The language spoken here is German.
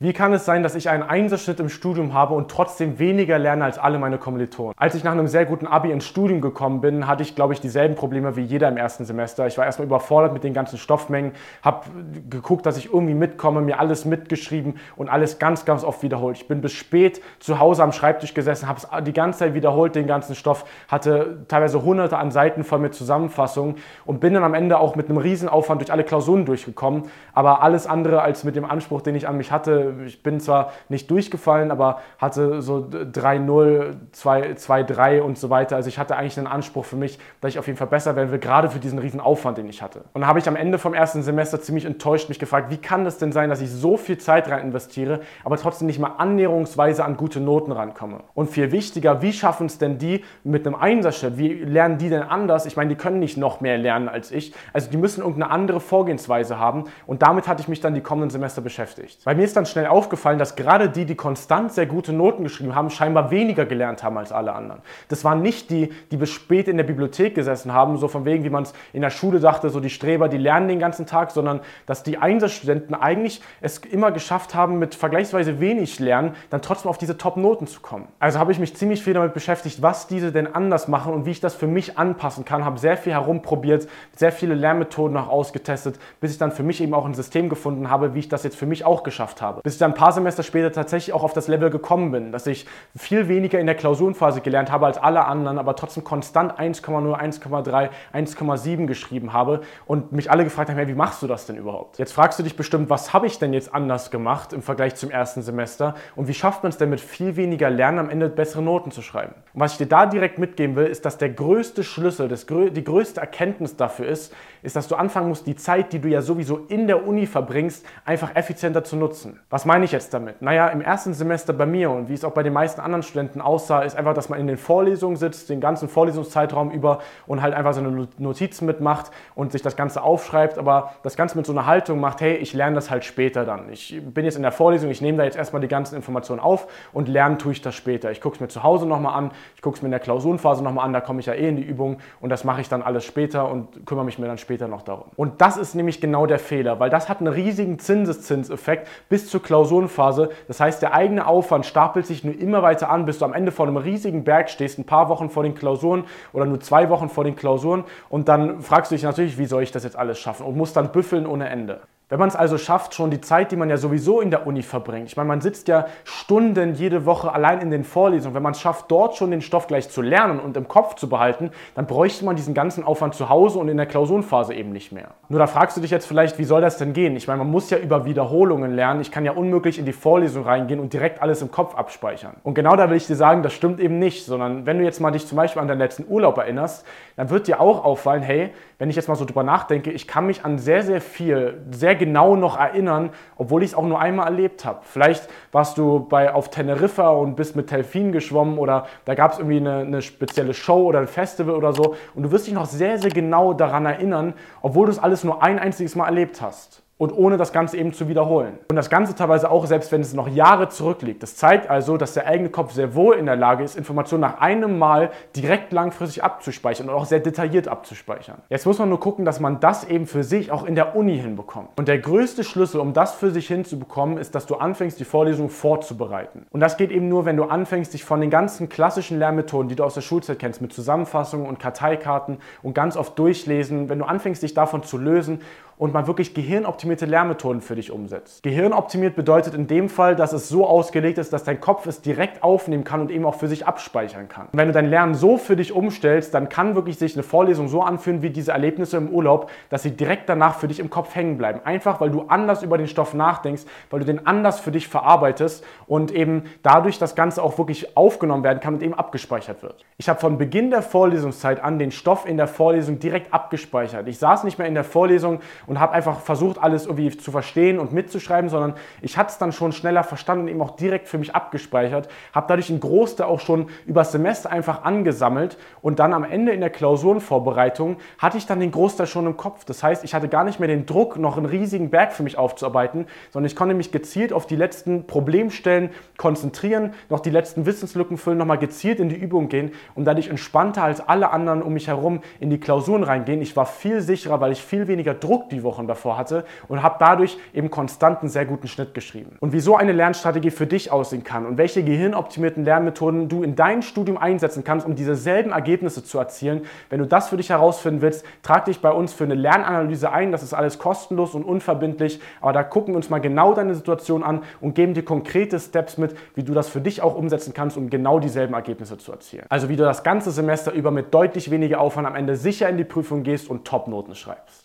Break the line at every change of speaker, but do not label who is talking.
Wie kann es sein, dass ich einen Einserschnitt im Studium habe und trotzdem weniger lerne als alle meine Kommilitonen? Als ich nach einem sehr guten Abi ins Studium gekommen bin, hatte ich, glaube ich, dieselben Probleme wie jeder im ersten Semester. Ich war erstmal überfordert mit den ganzen Stoffmengen, habe geguckt, dass ich irgendwie mitkomme, mir alles mitgeschrieben und alles ganz, ganz oft wiederholt. Ich bin bis spät zu Hause am Schreibtisch gesessen, habe es die ganze Zeit wiederholt, den ganzen Stoff, hatte teilweise hunderte an Seiten voll mit Zusammenfassungen und bin dann am Ende auch mit einem Riesenaufwand durch alle Klausuren durchgekommen. Aber alles andere als mit dem Anspruch, den ich an mich hatte, ich bin zwar nicht durchgefallen, aber hatte so 3-0, 2-3 und so weiter. Also ich hatte eigentlich einen Anspruch für mich, dass ich auf jeden Fall besser werden will, gerade für diesen riesen Aufwand, den ich hatte. Und habe ich am Ende vom ersten Semester ziemlich enttäuscht mich gefragt, wie kann das denn sein, dass ich so viel Zeit rein investiere, aber trotzdem nicht mal annäherungsweise an gute Noten rankomme? Und viel wichtiger, wie schaffen es denn die mit einem Einserschnitt? Wie lernen die denn anders? Ich meine, die können nicht noch mehr lernen als ich. Also die müssen irgendeine andere Vorgehensweise haben. Und damit hatte ich mich dann die kommenden Semester beschäftigt. Bei mir ist dann schnell schnell aufgefallen, dass gerade die, die konstant sehr gute Noten geschrieben haben, scheinbar weniger gelernt haben als alle anderen. Das waren nicht die, die bis spät in der Bibliothek gesessen haben, so von wegen, wie man es in der Schule dachte, so die Streber, die lernen den ganzen Tag, sondern dass die Einserstudenten eigentlich es immer geschafft haben, mit vergleichsweise wenig Lernen dann trotzdem auf diese Top-Noten zu kommen. Also habe ich mich ziemlich viel damit beschäftigt, was diese denn anders machen und wie ich das für mich anpassen kann, habe sehr viel herumprobiert, sehr viele Lernmethoden auch ausgetestet, bis ich dann für mich eben auch ein System gefunden habe, wie ich das jetzt für mich auch geschafft habe bis ich dann ein paar Semester später tatsächlich auch auf das Level gekommen bin, dass ich viel weniger in der Klausurenphase gelernt habe als alle anderen, aber trotzdem konstant 1,0, 1,3, 1,7 geschrieben habe und mich alle gefragt haben, hey, wie machst du das denn überhaupt? Jetzt fragst du dich bestimmt, was habe ich denn jetzt anders gemacht im Vergleich zum ersten Semester und wie schafft man es denn mit viel weniger Lernen am Ende bessere Noten zu schreiben? Und was ich dir da direkt mitgeben will, ist, dass der größte Schlüssel, das, die größte Erkenntnis dafür ist, ist, dass du anfangen musst, die Zeit, die du ja sowieso in der Uni verbringst, einfach effizienter zu nutzen. Was meine ich jetzt damit? Naja, im ersten Semester bei mir und wie es auch bei den meisten anderen Studenten aussah, ist einfach, dass man in den Vorlesungen sitzt, den ganzen Vorlesungszeitraum über und halt einfach seine Notizen mitmacht und sich das Ganze aufschreibt, aber das Ganze mit so einer Haltung macht, hey, ich lerne das halt später dann. Ich bin jetzt in der Vorlesung, ich nehme da jetzt erstmal die ganzen Informationen auf und lernen tue ich das später. Ich gucke es mir zu Hause nochmal an, ich gucke es mir in der Klausurenphase nochmal an, da komme ich ja eh in die Übung und das mache ich dann alles später und kümmere mich mir dann später später noch darum. Und das ist nämlich genau der Fehler, weil das hat einen riesigen Zinseszinseffekt bis zur Klausurenphase. Das heißt, der eigene Aufwand stapelt sich nur immer weiter an, bis du am Ende vor einem riesigen Berg stehst, ein paar Wochen vor den Klausuren oder nur zwei Wochen vor den Klausuren und dann fragst du dich natürlich, wie soll ich das jetzt alles schaffen und musst dann büffeln ohne Ende. Wenn man es also schafft, schon die Zeit, die man ja sowieso in der Uni verbringt, ich meine, man sitzt ja Stunden jede Woche allein in den Vorlesungen, wenn man es schafft, dort schon den Stoff gleich zu lernen und im Kopf zu behalten, dann bräuchte man diesen ganzen Aufwand zu Hause und in der Klausurenphase eben nicht mehr. Nur da fragst du dich jetzt vielleicht, wie soll das denn gehen? Ich meine, man muss ja über Wiederholungen lernen. Ich kann ja unmöglich in die Vorlesung reingehen und direkt alles im Kopf abspeichern. Und genau da will ich dir sagen, das stimmt eben nicht, sondern wenn du jetzt mal dich zum Beispiel an deinen letzten Urlaub erinnerst, dann wird dir auch auffallen, hey, wenn ich jetzt mal so drüber nachdenke, ich kann mich an sehr, sehr viel, sehr genau noch erinnern, obwohl ich es auch nur einmal erlebt habe. Vielleicht warst du bei, auf Teneriffa und bist mit Delfinen geschwommen oder da gab es irgendwie eine, eine spezielle Show oder ein Festival oder so und du wirst dich noch sehr, sehr genau daran erinnern, obwohl du es alles nur ein einziges Mal erlebt hast und ohne das Ganze eben zu wiederholen. Und das Ganze teilweise auch, selbst wenn es noch Jahre zurückliegt. Das zeigt also, dass der eigene Kopf sehr wohl in der Lage ist, Informationen nach einem Mal direkt langfristig abzuspeichern und auch sehr detailliert abzuspeichern. Jetzt muss man nur gucken, dass man das eben für sich auch in der Uni hinbekommt. Und der größte Schlüssel, um das für sich hinzubekommen, ist, dass du anfängst, die Vorlesung vorzubereiten. Und das geht eben nur, wenn du anfängst, dich von den ganzen klassischen Lernmethoden, die du aus der Schulzeit kennst, mit Zusammenfassungen und Karteikarten und ganz oft durchlesen, wenn du anfängst, dich davon zu lösen und mal wirklich gehirnoptimierte Lernmethoden für dich umsetzt. Gehirnoptimiert bedeutet in dem Fall, dass es so ausgelegt ist, dass dein Kopf es direkt aufnehmen kann und eben auch für sich abspeichern kann. Und wenn du dein Lernen so für dich umstellst, dann kann wirklich sich eine Vorlesung so anfühlen wie diese Erlebnisse im Urlaub, dass sie direkt danach für dich im Kopf hängen bleiben. Einfach, weil du anders über den Stoff nachdenkst, weil du den anders für dich verarbeitest und eben dadurch das Ganze auch wirklich aufgenommen werden kann und eben abgespeichert wird. Ich habe von Beginn der Vorlesungszeit an den Stoff in der Vorlesung direkt abgespeichert. Ich saß nicht mehr in der Vorlesung und habe einfach versucht, alles irgendwie zu verstehen und mitzuschreiben, sondern ich hatte es dann schon schneller verstanden und eben auch direkt für mich abgespeichert, habe dadurch einen Großteil auch schon über das Semester einfach angesammelt und dann am Ende in der Klausurenvorbereitung hatte ich dann den Großteil schon im Kopf. Das heißt, ich hatte gar nicht mehr den Druck, noch einen riesigen Berg für mich aufzuarbeiten, sondern ich konnte mich gezielt auf die letzten Problemstellen konzentrieren, noch die letzten Wissenslücken füllen, nochmal gezielt in die Übung gehen und dadurch entspannter als alle anderen um mich herum in die Klausuren reingehen. Ich war viel sicherer, weil ich viel weniger Druck die Profiwochen davor hatte und habe dadurch eben konstant einen sehr guten Schnitt geschrieben. Und wie so eine Lernstrategie für dich aussehen kann und welche gehirnoptimierten Lernmethoden du in deinem Studium einsetzen kannst, um dieselben Ergebnisse zu erzielen, wenn du das für dich herausfinden willst, trag dich bei uns für eine Lernanalyse ein. Das ist alles kostenlos und unverbindlich, aber da gucken wir uns mal genau deine Situation an und geben dir konkrete Steps mit, wie du das für dich auch umsetzen kannst, um genau dieselben Ergebnisse zu erzielen. Also wie du das ganze Semester über mit deutlich weniger Aufwand am Ende sicher in die Prüfung gehst und Topnoten schreibst.